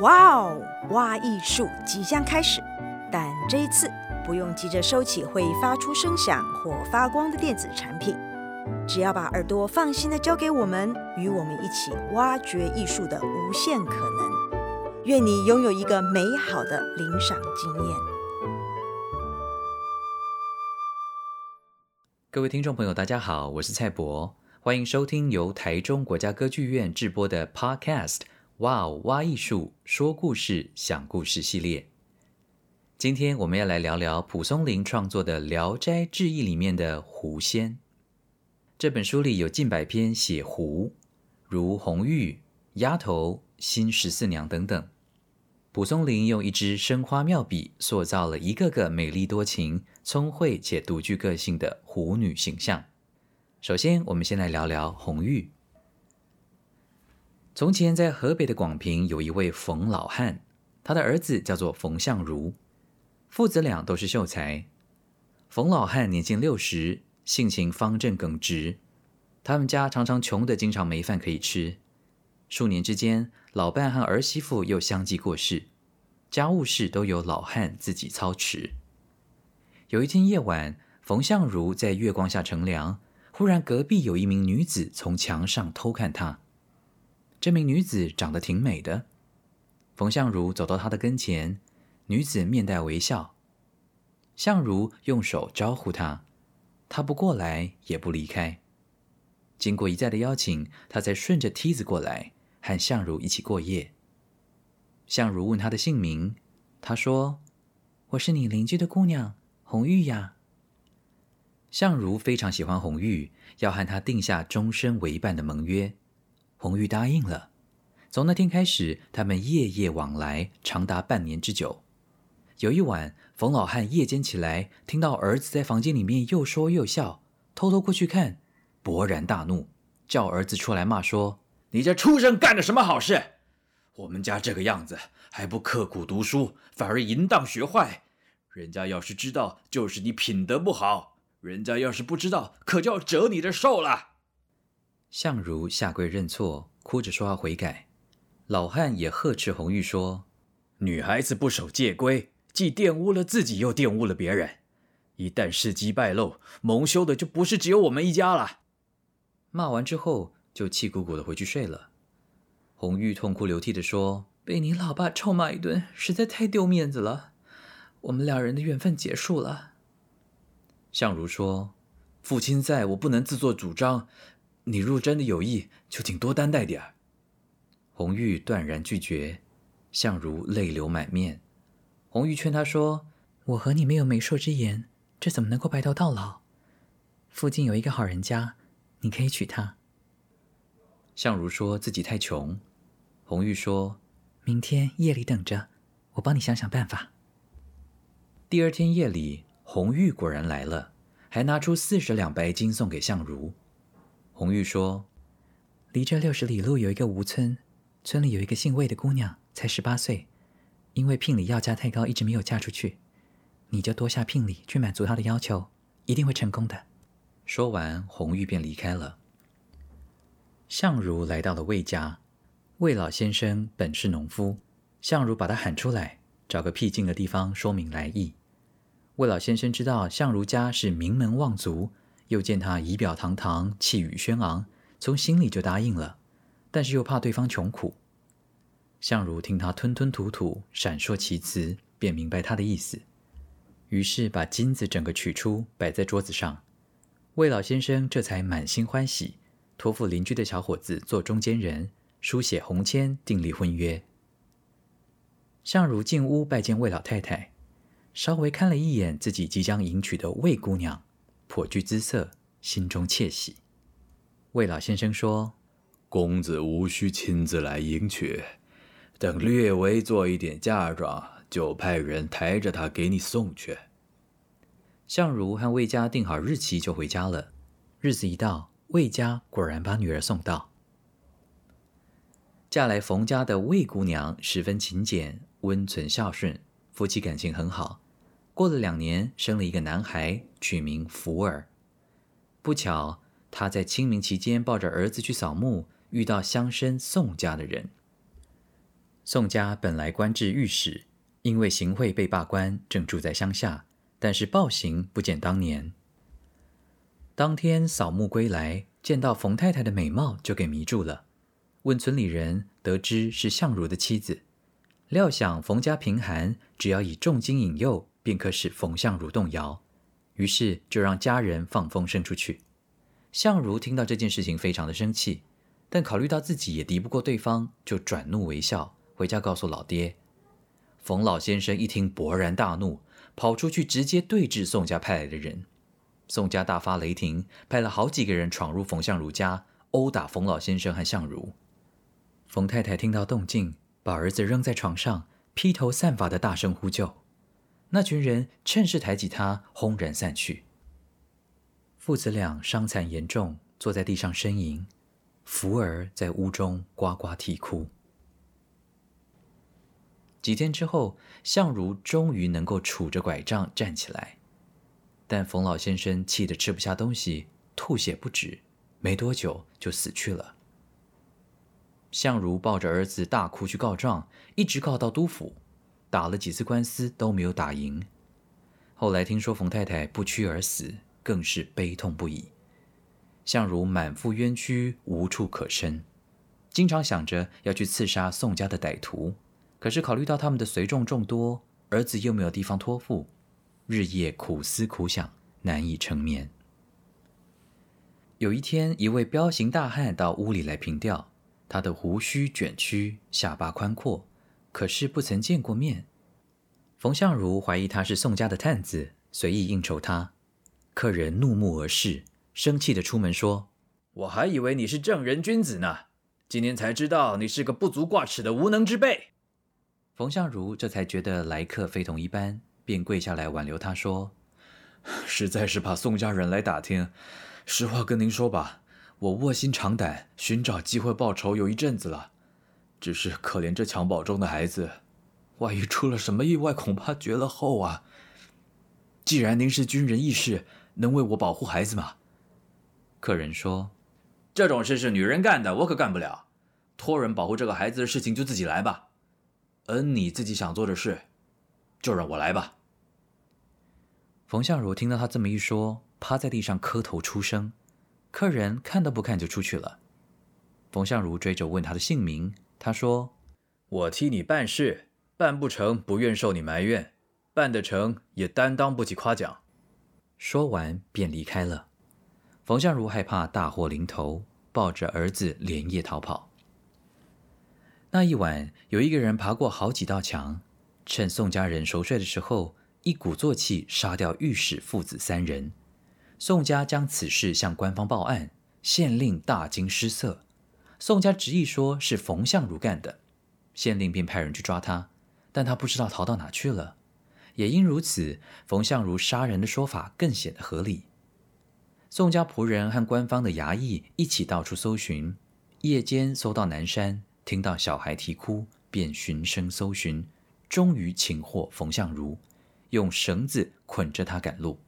哇哦，挖艺术即将开始，但这一次不用急着收起会发出声响或发光的电子产品，只要把耳朵放心的交给我们，与我们一起挖掘艺术的无限可能。愿你拥有一个美好的聆赏经验。各位听众朋友，大家好，我是蔡博，欢迎收听由台中国家歌剧院制播的 Podcast。哇哦！挖艺术，说故事，想故事系列。今天我们要来聊聊蒲松龄创作的《聊斋志异》里面的狐仙。这本书里有近百篇写狐，如红玉、丫头、新十四娘等等。蒲松龄用一支生花妙笔，塑造了一个个美丽多情、聪慧且独具个性的狐女形象。首先，我们先来聊聊红玉。从前，在河北的广平，有一位冯老汉，他的儿子叫做冯相如，父子俩都是秀才。冯老汉年近六十，性情方正耿直，他们家常常穷得经常没饭可以吃。数年之间，老伴和儿媳妇又相继过世，家务事都由老汉自己操持。有一天夜晚，冯相如在月光下乘凉，忽然隔壁有一名女子从墙上偷看他。这名女子长得挺美的，冯相如走到她的跟前，女子面带微笑。相如用手招呼她，她不过来也不离开。经过一再的邀请，她才顺着梯子过来，和相如一起过夜。相如问她的姓名，她说：“我是你邻居的姑娘红玉呀。”相如非常喜欢红玉，要和她定下终身为伴的盟约。红玉答应了。从那天开始，他们夜夜往来，长达半年之久。有一晚，冯老汉夜间起来，听到儿子在房间里面又说又笑，偷偷过去看，勃然大怒，叫儿子出来骂说：“你这畜生干了什么好事？我们家这个样子，还不刻苦读书，反而淫荡学坏。人家要是知道，就是你品德不好；人家要是不知道，可就要折你的寿了。”相如下跪认错，哭着说要悔改。老汉也呵斥红玉说：“女孩子不守戒规，既玷污了自己，又玷污了别人。一旦事迹败露，蒙羞的就不是只有我们一家了。”骂完之后，就气鼓鼓的回去睡了。红玉痛哭流涕的说：“被你老爸臭骂一顿，实在太丢面子了。我们两人的缘分结束了。”相如说：“父亲在，我不能自作主张。”你若真的有意，就请多担待点儿。红玉断然拒绝，相如泪流满面。红玉劝他说：“我和你没有媒妁之言，这怎么能够白头到老？附近有一个好人家，你可以娶她。”相如说自己太穷。红玉说：“明天夜里等着，我帮你想想办法。”第二天夜里，红玉果然来了，还拿出四十两白金送给相如。红玉说：“离这六十里路有一个吴村，村里有一个姓魏的姑娘，才十八岁，因为聘礼要价太高，一直没有嫁出去。你就多下聘礼去满足她的要求，一定会成功的。”说完，红玉便离开了。相如来到了魏家，魏老先生本是农夫，相如把他喊出来，找个僻静的地方说明来意。魏老先生知道相如家是名门望族。又见他仪表堂堂，气宇轩昂，从心里就答应了，但是又怕对方穷苦。相如听他吞吞吐吐、闪烁其词，便明白他的意思，于是把金子整个取出，摆在桌子上。魏老先生这才满心欢喜，托付邻居的小伙子做中间人，书写红签，订立婚约。相如进屋拜见魏老太太，稍微看了一眼自己即将迎娶的魏姑娘。颇具姿色，心中窃喜。魏老先生说：“公子无需亲自来迎娶，等略微做一点嫁妆，就派人抬着他给你送去。”相如和魏家定好日期，就回家了。日子一到，魏家果然把女儿送到。嫁来冯家的魏姑娘十分勤俭、温存孝顺，夫妻感情很好。过了两年，生了一个男孩，取名福尔。不巧，他在清明期间抱着儿子去扫墓，遇到乡绅宋家的人。宋家本来官至御史，因为行贿被罢官，正住在乡下，但是暴行不减当年。当天扫墓归来，见到冯太太的美貌，就给迷住了。问村里人，得知是相如的妻子。料想冯家贫寒，只要以重金引诱，便可使冯相如动摇。于是就让家人放风声出去。相如听到这件事情，非常的生气，但考虑到自己也敌不过对方，就转怒为笑。回家告诉老爹，冯老先生一听勃然大怒，跑出去直接对峙宋家派来的人。宋家大发雷霆，派了好几个人闯入冯相如家，殴打冯老先生和相如。冯太太听到动静，把儿子扔在床上，披头散发的大声呼救。那群人趁势抬起他，轰然散去。父子俩伤残严重，坐在地上呻吟，福儿在屋中呱呱啼哭。几天之后，相如终于能够杵着拐杖站起来，但冯老先生气得吃不下东西，吐血不止，没多久就死去了。相如抱着儿子大哭去告状，一直告到督府，打了几次官司都没有打赢。后来听说冯太太不屈而死，更是悲痛不已。相如满腹冤屈，无处可伸，经常想着要去刺杀宋家的歹徒。可是考虑到他们的随众众多，儿子又没有地方托付，日夜苦思苦想，难以成眠。有一天，一位彪形大汉到屋里来凭吊，他的胡须卷曲，下巴宽阔，可是不曾见过面。冯相如怀疑他是宋家的探子，随意应酬他。客人怒目而视，生气的出门说：“我还以为你是正人君子呢，今天才知道你是个不足挂齿的无能之辈。”冯相如这才觉得来客非同一般，便跪下来挽留他说：“ 实在是怕宋家人来打听，实话跟您说吧，我卧薪尝胆，寻找机会报仇有一阵子了。只是可怜这襁褓中的孩子，万一出了什么意外，恐怕绝了后啊。既然您是军人义士，能为我保护孩子吗？”客人说：“这种事是女人干的，我可干不了。托人保护这个孩子的事情，就自己来吧。”嗯，你自己想做的事，就让我来吧。冯相如听到他这么一说，趴在地上磕头出声。客人看都不看就出去了。冯相如追着问他的姓名，他说：“我替你办事，办不成不愿受你埋怨，办得成也担当不起夸奖。”说完便离开了。冯相如害怕大祸临头，抱着儿子连夜逃跑。那一晚，有一个人爬过好几道墙，趁宋家人熟睡的时候，一鼓作气杀掉御史父子三人。宋家将此事向官方报案，县令大惊失色。宋家执意说是冯相如干的，县令便派人去抓他，但他不知道逃到哪去了。也因如此，冯相如杀人的说法更显得合理。宋家仆人和官方的衙役一起到处搜寻，夜间搜到南山。听到小孩啼哭，便循声搜寻，终于擒获冯相如，用绳子捆着他赶路。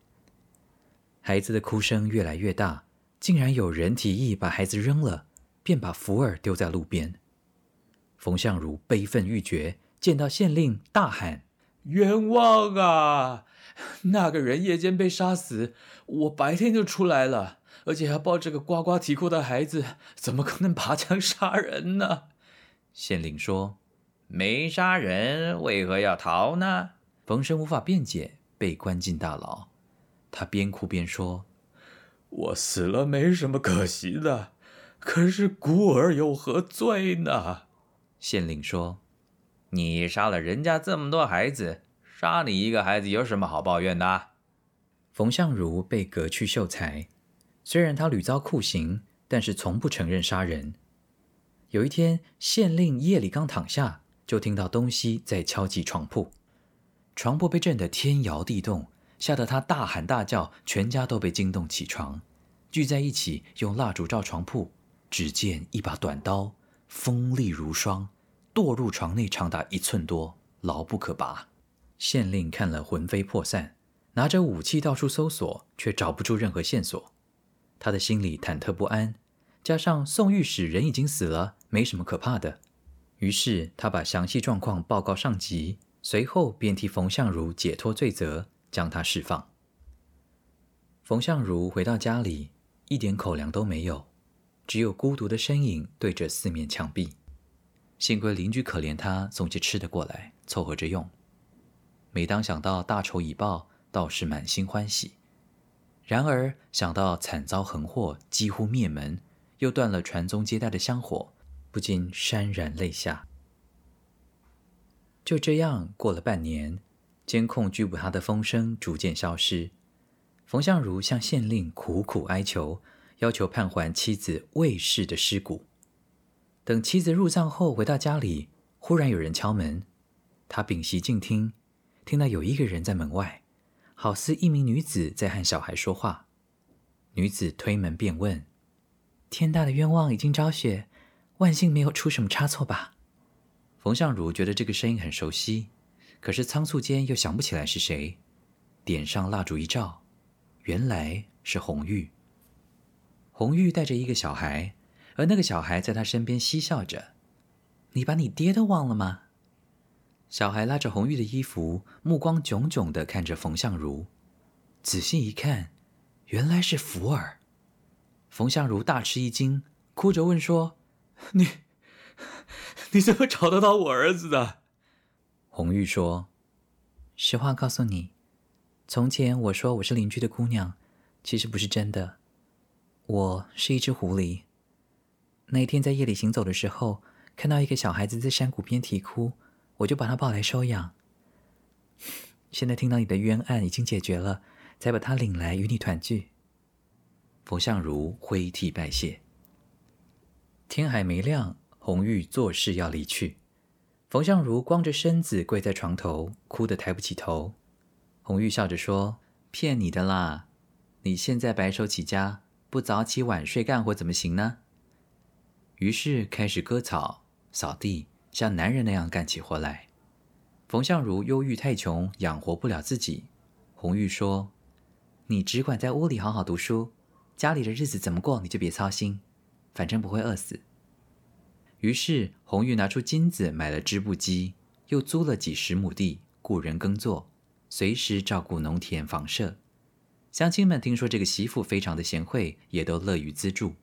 孩子的哭声越来越大，竟然有人提议把孩子扔了，便把福儿丢在路边。冯相如悲愤欲绝，见到县令大喊：“冤枉啊！那个人夜间被杀死，我白天就出来了，而且还抱着个呱呱啼哭的孩子，怎么可能拔枪杀人呢？”县令说：“没杀人，为何要逃呢？”冯生无法辩解，被关进大牢。他边哭边说：“我死了没什么可惜的，可是孤儿有何罪呢？”县令说：“你杀了人家这么多孩子，杀你一个孩子有什么好抱怨的？”冯相如被革去秀才，虽然他屡遭酷刑，但是从不承认杀人。有一天，县令夜里刚躺下，就听到东西在敲击床铺，床铺被震得天摇地动，吓得他大喊大叫，全家都被惊动起床，聚在一起用蜡烛照床铺。只见一把短刀，锋利如霜，堕入床内长达一寸多，牢不可拔。县令看了魂飞魄散，拿着武器到处搜索，却找不出任何线索，他的心里忐忑不安。加上宋御史人已经死了，没什么可怕的，于是他把详细状况报告上级，随后便替冯相如解脱罪责，将他释放。冯相如回到家里，一点口粮都没有，只有孤独的身影对着四面墙壁。幸亏邻居可怜他，送些吃的过来，凑合着用。每当想到大仇已报，倒是满心欢喜；然而想到惨遭横祸，几乎灭门，又断了传宗接代的香火。不禁潸然泪下。就这样过了半年，监控拘捕他的风声逐渐消失。冯相如向县令苦苦哀求，要求判还妻子魏氏的尸骨。等妻子入葬后，回到家里，忽然有人敲门。他屏息静听，听到有一个人在门外，好似一名女子在和小孩说话。女子推门便问：“天大的冤枉已经昭雪。”万幸没有出什么差错吧？冯相如觉得这个声音很熟悉，可是仓促间又想不起来是谁。点上蜡烛一照，原来是红玉。红玉带着一个小孩，而那个小孩在他身边嬉笑着。你把你爹都忘了吗？小孩拉着红玉的衣服，目光炯炯的看着冯相如。仔细一看，原来是福儿。冯相如大吃一惊，哭着问说。你，你怎么找得到我儿子的？红玉说：“实话告诉你，从前我说我是邻居的姑娘，其实不是真的。我是一只狐狸。那一天在夜里行走的时候，看到一个小孩子在山谷边啼哭，我就把他抱来收养。现在听到你的冤案已经解决了，才把他领来与你团聚。”冯相如挥涕拜谢。天还没亮，红玉作势要离去。冯相如光着身子跪在床头，哭得抬不起头。红玉笑着说：“骗你的啦！你现在白手起家，不早起晚睡干活怎么行呢？”于是开始割草、扫地，像男人那样干起活来。冯相如忧郁太穷，养活不了自己。红玉说：“你只管在屋里好好读书，家里的日子怎么过你就别操心。”反正不会饿死。于是红玉拿出金子买了织布机，又租了几十亩地，雇人耕作，随时照顾农田房舍。乡亲们听说这个媳妇非常的贤惠，也都乐于资助。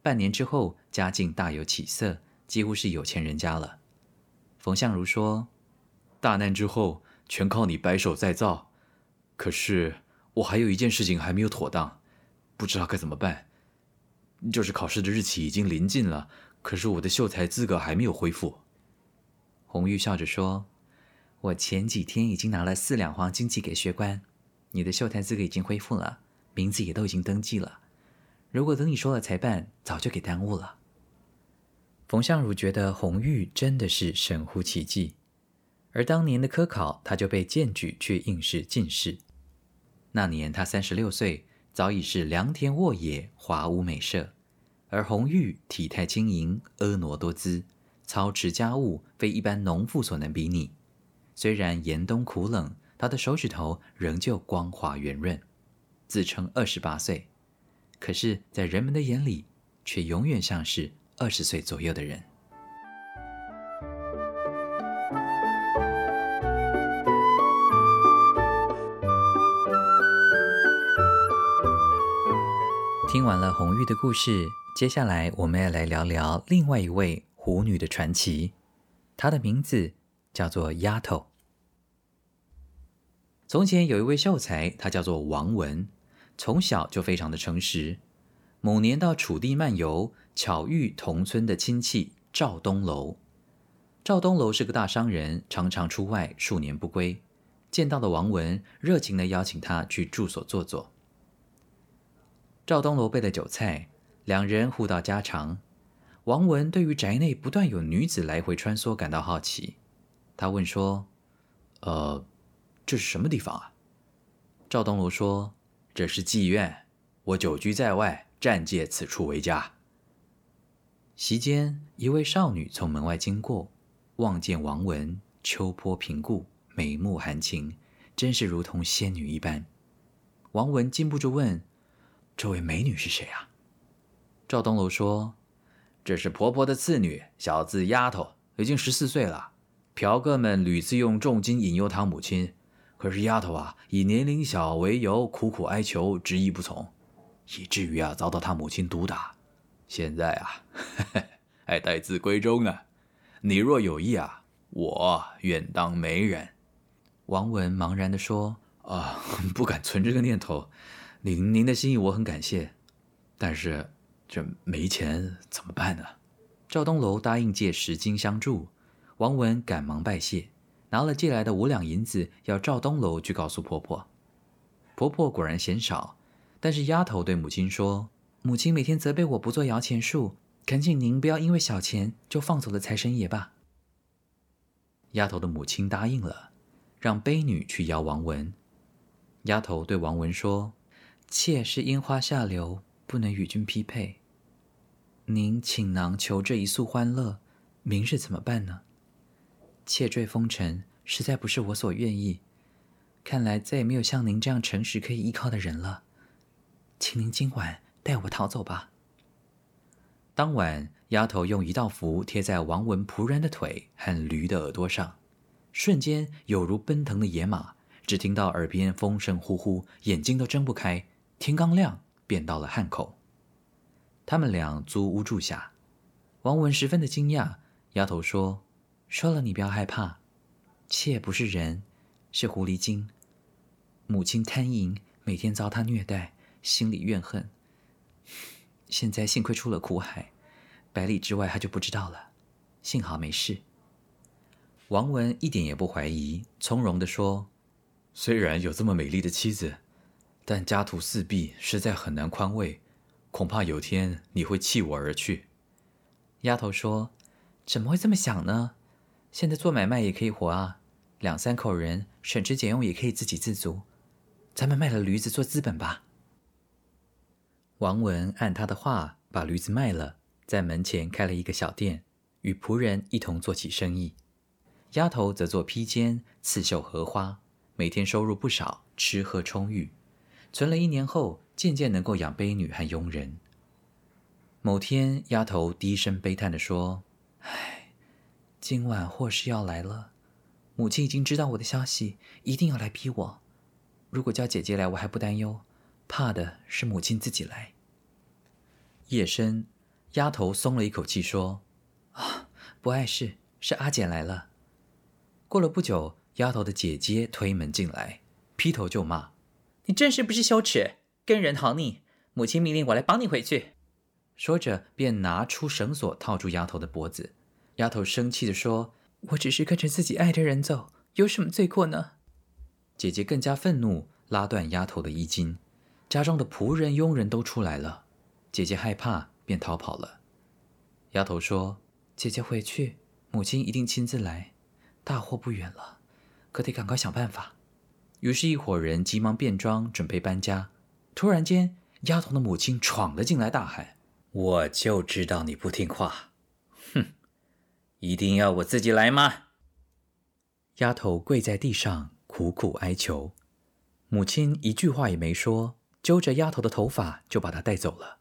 半年之后，家境大有起色，几乎是有钱人家了。冯相如说：“大难之后，全靠你白手再造。可是我还有一件事情还没有妥当，不知道该怎么办。”就是考试的日期已经临近了，可是我的秀才资格还没有恢复。红玉笑着说：“我前几天已经拿了四两黄金寄给学官，你的秀才资格已经恢复了，名字也都已经登记了。如果等你说了才办，早就给耽误了。”冯相如觉得红玉真的是神乎其技，而当年的科考，他就被荐举去应试进士。那年他三十六岁。早已是良田沃野，华屋美舍，而红玉体态轻盈，婀娜多姿，操持家务非一般农妇所能比拟。虽然严冬苦冷，他的手指头仍旧光滑圆润，自称二十八岁，可是，在人们的眼里，却永远像是二十岁左右的人。听完了红玉的故事，接下来我们要来聊聊另外一位狐女的传奇。她的名字叫做丫头。从前有一位秀才，他叫做王文，从小就非常的诚实。某年到楚地漫游，巧遇同村的亲戚赵东楼。赵东楼是个大商人，常常出外，数年不归。见到的王文，热情的邀请他去住所坐坐。赵东楼备了酒菜，两人互道家常。王文对于宅内不断有女子来回穿梭感到好奇，他问说：“呃，这是什么地方啊？”赵东楼说：“这是妓院，我久居在外，暂借此处为家。”席间，一位少女从门外经过，望见王文秋波平顾，眉目含情，真是如同仙女一般。王文禁不住问。这位美女是谁啊？赵东楼说：“这是婆婆的次女，小字丫头，已经十四岁了。嫖客们屡次用重金引诱她母亲，可是丫头啊，以年龄小为由，苦苦哀求，执意不从，以至于啊，遭到他母亲毒打。现在啊，呵 呵还待字闺中呢。你若有意啊，我愿当媒人。王文茫然地说：“啊，不敢存这个念头。您您的心意我很感谢，但是这没钱怎么办呢？”赵东楼答应借十金相助。王文赶忙拜谢，拿了借来的五两银子，要赵东楼去告诉婆婆。婆婆果然嫌少，但是丫头对母亲说：“母亲每天责备我不做摇钱树，恳请您不要因为小钱就放走了财神爷吧。”丫头的母亲答应了，让婢女去邀王文。丫头对王文说：“妾是樱花下流，不能与君匹配。您请囊求这一宿欢乐，明日怎么办呢？”窃坠风尘，实在不是我所愿意。看来再也没有像您这样诚实可以依靠的人了，请您今晚带我逃走吧。当晚，丫头用一道符贴在王文仆人的腿和驴的耳朵上，瞬间有如奔腾的野马，只听到耳边风声呼呼，眼睛都睁不开。天刚亮，便到了汉口。他们俩租屋住下，王文十分的惊讶。丫头说。说了，你不要害怕，妾不是人，是狐狸精。母亲贪淫，每天遭他虐待，心里怨恨。现在幸亏出了苦海，百里之外他就不知道了。幸好没事。王文一点也不怀疑，从容地说：“虽然有这么美丽的妻子，但家徒四壁，实在很难宽慰。恐怕有天你会弃我而去。”丫头说：“怎么会这么想呢？”现在做买卖也可以活啊，两三口人省吃俭用也可以自给自足。咱们卖了驴子做资本吧。王文按他的话把驴子卖了，在门前开了一个小店，与仆人一同做起生意。丫头则做披肩、刺绣荷花，每天收入不少，吃喝充裕。存了一年后，渐渐能够养婢女和佣人。某天，丫头低声悲叹地说：“唉。”今晚祸事要来了，母亲已经知道我的消息，一定要来逼我。如果叫姐姐来，我还不担忧，怕的是母亲自己来。夜深，丫头松了一口气，说：“啊，不碍事，是阿简来了。”过了不久，丫头的姐姐推门进来，劈头就骂：“你真是不知羞耻，跟人逃匿！母亲命令我来绑你回去。”说着，便拿出绳索套住丫头的脖子。丫头生气地说：“我只是跟着自己爱的人走，有什么罪过呢？”姐姐更加愤怒，拉断丫头的衣襟。家中的仆人、佣人都出来了，姐姐害怕，便逃跑了。丫头说：“姐姐回去，母亲一定亲自来，大祸不远了，可得赶快想办法。”于是，一伙人急忙变装，准备搬家。突然间，丫头的母亲闯了进来，大喊：“我就知道你不听话！”一定要我自己来吗？丫头跪在地上苦苦哀求，母亲一句话也没说，揪着丫头的头发就把她带走了。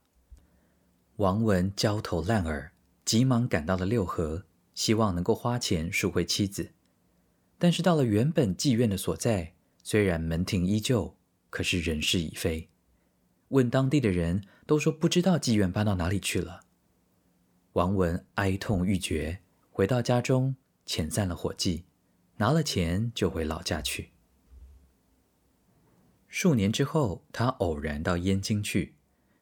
王文焦头烂额，急忙赶到了六合，希望能够花钱赎回妻子。但是到了原本妓院的所在，虽然门庭依旧，可是人事已非。问当地的人都说不知道妓院搬到哪里去了。王文哀痛欲绝。回到家中，遣散了伙计，拿了钱就回老家去。数年之后，他偶然到燕京去，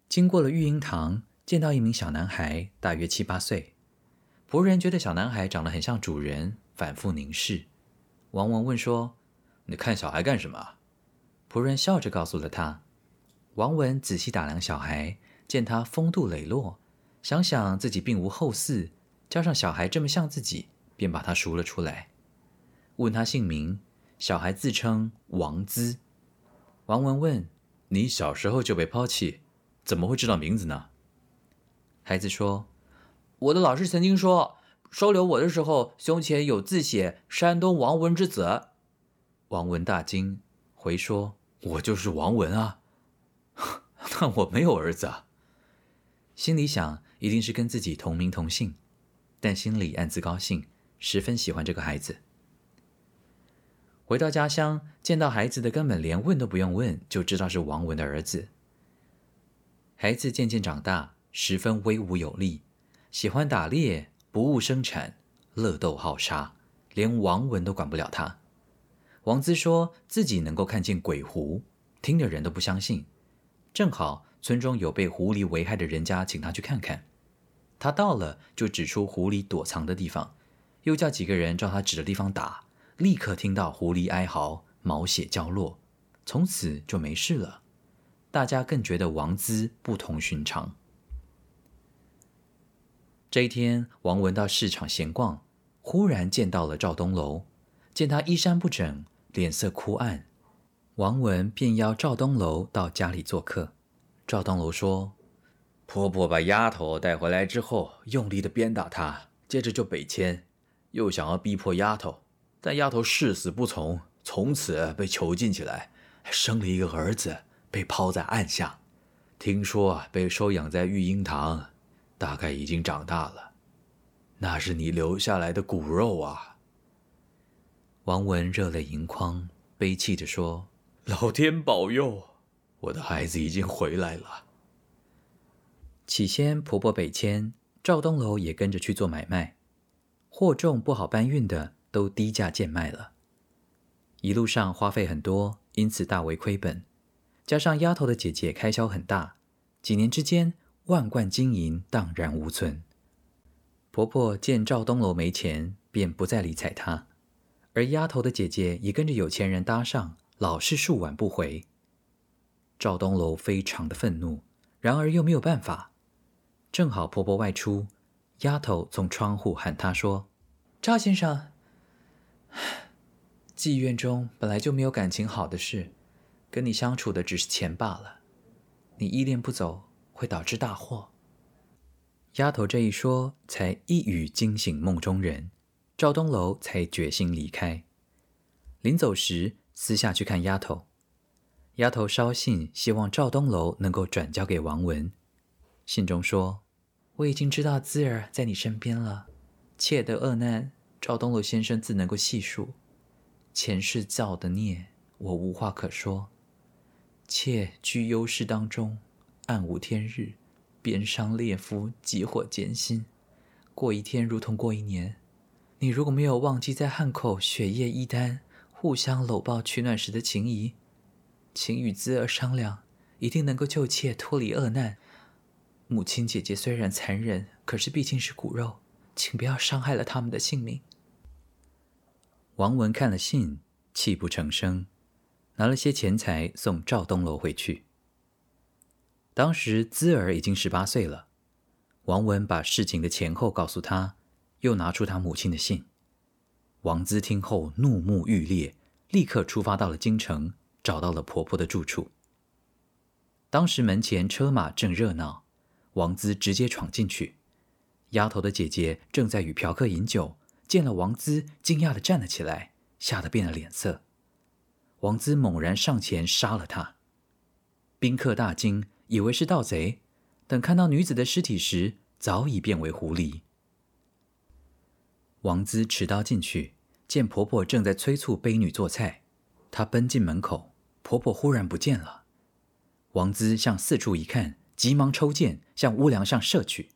经过了育婴堂，见到一名小男孩，大约七八岁。仆人觉得小男孩长得很像主人，反复凝视。王文问说：“你看小孩干什么？”仆人笑着告诉了他。王文仔细打量小孩，见他风度磊落，想想自己并无后嗣。加上小孩这么像自己，便把他赎了出来。问他姓名，小孩自称王资。王文问：“你小时候就被抛弃，怎么会知道名字呢？”孩子说：“我的老师曾经说，收留我的时候，胸前有字写‘山东王文之子’。”王文大惊，回说：“我就是王文啊，但我没有儿子啊。”心里想。一定是跟自己同名同姓，但心里暗自高兴，十分喜欢这个孩子。回到家乡，见到孩子的根本连问都不用问，就知道是王文的儿子。孩子渐渐长大，十分威武有力，喜欢打猎，不务生产，乐斗好杀，连王文都管不了他。王兹说自己能够看见鬼狐，听的人都不相信。正好村中有被狐狸危害的人家，请他去看看。他到了，就指出狐狸躲藏的地方，又叫几个人照他指的地方打，立刻听到狐狸哀嚎，毛血交落，从此就没事了。大家更觉得王姿不同寻常。这一天，王文到市场闲逛，忽然见到了赵东楼，见他衣衫不整，脸色枯暗，王文便邀赵东楼到家里做客。赵东楼说：“婆婆把丫头带回来之后，用力的鞭打她，接着就北迁，又想要逼迫丫头，但丫头誓死不从，从此被囚禁起来，生了一个儿子。”被抛在岸下，听说被收养在育婴堂，大概已经长大了。那是你留下来的骨肉啊！王文热泪盈眶，悲泣着说：“老天保佑，我的孩子已经回来了。”起先婆婆北迁，赵东楼也跟着去做买卖，货重不好搬运的都低价贱卖了。一路上花费很多，因此大为亏本。加上丫头的姐姐开销很大，几年之间万贯金银荡然无存。婆婆见赵东楼没钱，便不再理睬她，而丫头的姐姐也跟着有钱人搭上，老是数晚不回。赵东楼非常的愤怒，然而又没有办法。正好婆婆外出，丫头从窗户喊她说：“赵先生，妓院中本来就没有感情好的事。”跟你相处的只是钱罢了，你依恋不走，会导致大祸。丫头这一说，才一语惊醒梦中人，赵东楼才决心离开。临走时，私下去看丫头，丫头捎信希望赵东楼能够转交给王文。信中说：“我已经知道滋儿在你身边了，妾的恶难，赵东楼先生自能够细数，前世造的孽，我无话可说。”妾居幽室当中，暗无天日，鞭伤烈夫，急火艰辛，过一天如同过一年。你如果没有忘记在汉口雪夜衣单，互相搂抱取暖时的情谊，请与姿儿商量，一定能够救妾脱离厄难。母亲姐姐虽然残忍，可是毕竟是骨肉，请不要伤害了他们的性命。王文看了信，泣不成声。拿了些钱财送赵东楼回去。当时姿儿已经十八岁了，王文把事情的前后告诉他，又拿出他母亲的信。王姿听后怒目欲裂，立刻出发到了京城，找到了婆婆的住处。当时门前车马正热闹，王兹直接闯进去。丫头的姐姐正在与嫖客饮酒，见了王兹，惊讶地站了起来，吓得变了脸色。王兹猛然上前杀了他，宾客大惊，以为是盗贼。等看到女子的尸体时，早已变为狐狸。王兹持刀进去，见婆婆正在催促婢女做菜，她奔进门口，婆婆忽然不见了。王兹向四处一看，急忙抽剑向屋梁上射去，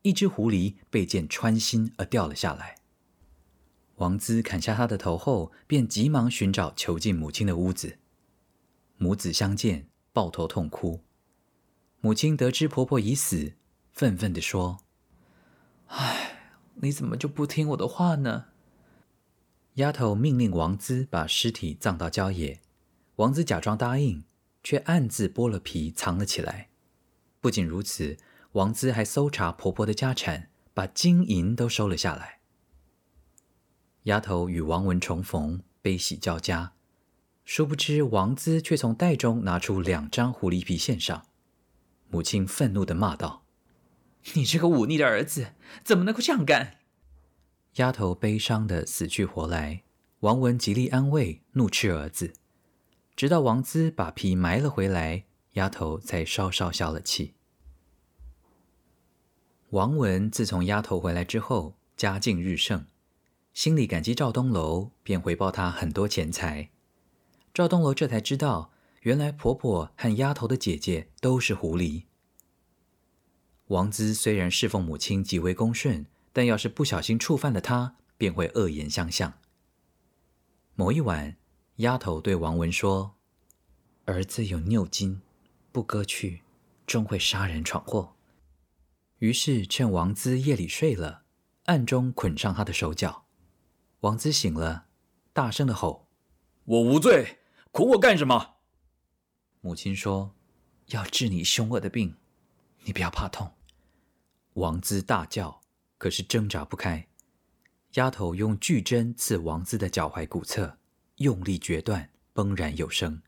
一只狐狸被箭穿心而掉了下来。王子砍下他的头后，便急忙寻找囚禁母亲的屋子。母子相见，抱头痛哭。母亲得知婆婆已死，愤愤地说：“唉，你怎么就不听我的话呢？”丫头命令王子把尸体葬到郊野。王子假装答应，却暗自剥了皮藏了起来。不仅如此，王兹还搜查婆婆的家产，把金银都收了下来。丫头与王文重逢，悲喜交加。殊不知，王兹却从袋中拿出两张狐狸皮献上。母亲愤怒地骂道：“你这个忤逆的儿子，怎么能够这样干？”丫头悲伤的死去活来。王文极力安慰，怒斥儿子。直到王兹把皮埋了回来，丫头才稍稍消了气。王文自从丫头回来之后，家境日盛，心里感激赵东楼，便回报他很多钱财。赵东楼这才知道，原来婆婆和丫头的姐姐都是狐狸。王姿虽然侍奉母亲极为恭顺，但要是不小心触犯了她，便会恶言相向。某一晚，丫头对王文说：“儿子有拗筋，不割去，终会杀人闯祸。”于是趁王兹夜里睡了，暗中捆上他的手脚。王兹醒了，大声的吼：“我无罪！”捆我干什么？母亲说：“要治你凶恶的病，你不要怕痛。”王兹大叫，可是挣扎不开。丫头用巨针刺王兹的脚踝骨侧，用力决断，崩然有声。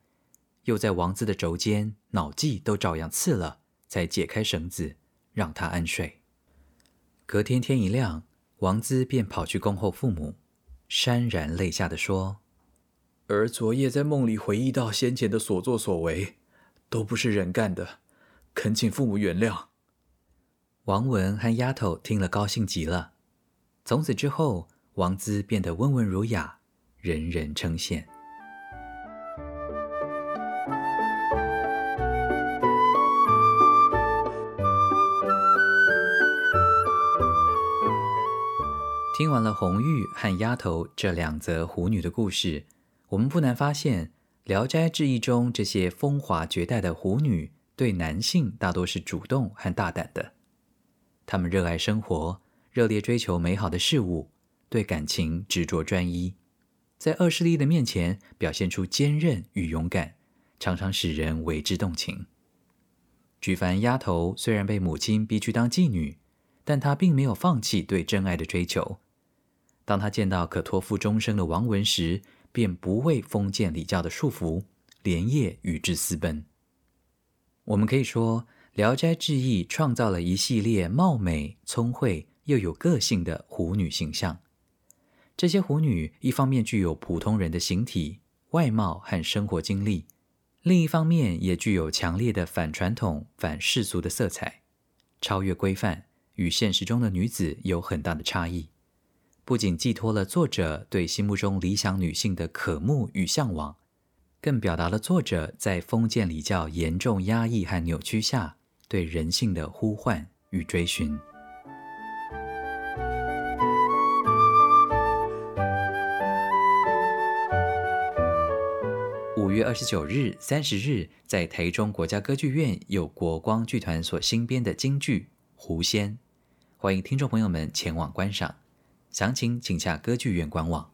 又在王兹的肘间、脑际都照样刺了，才解开绳子，让他安睡。隔天天一亮，王兹便跑去恭候父母，潸然泪下的说。而昨夜在梦里回忆到先前的所作所为，都不是人干的，恳请父母原谅。王文和丫头听了高兴极了。从此之后，王兹变得温文儒雅，人人称羡。听完了红玉和丫头这两则狐女的故事。我们不难发现，《聊斋志异》中这些风华绝代的狐女，对男性大多是主动和大胆的。她们热爱生活，热烈追求美好的事物，对感情执着专一，在恶势力的面前表现出坚韧与勇敢，常常使人为之动情。举凡丫头虽然被母亲逼去当妓女，但她并没有放弃对真爱的追求。当他见到可托付终生的王文时，便不为封建礼教的束缚，连夜与之私奔。我们可以说，《聊斋志异》创造了一系列貌美、聪慧又有个性的狐女形象。这些狐女一方面具有普通人的形体、外貌和生活经历，另一方面也具有强烈的反传统、反世俗的色彩，超越规范，与现实中的女子有很大的差异。不仅寄托了作者对心目中理想女性的渴慕与向往，更表达了作者在封建礼教严重压抑和扭曲下对人性的呼唤与追寻。五月二十九日、三十日，在台中国家歌剧院有国光剧团所新编的京剧《狐仙》，欢迎听众朋友们前往观赏。详情请下歌剧院官网。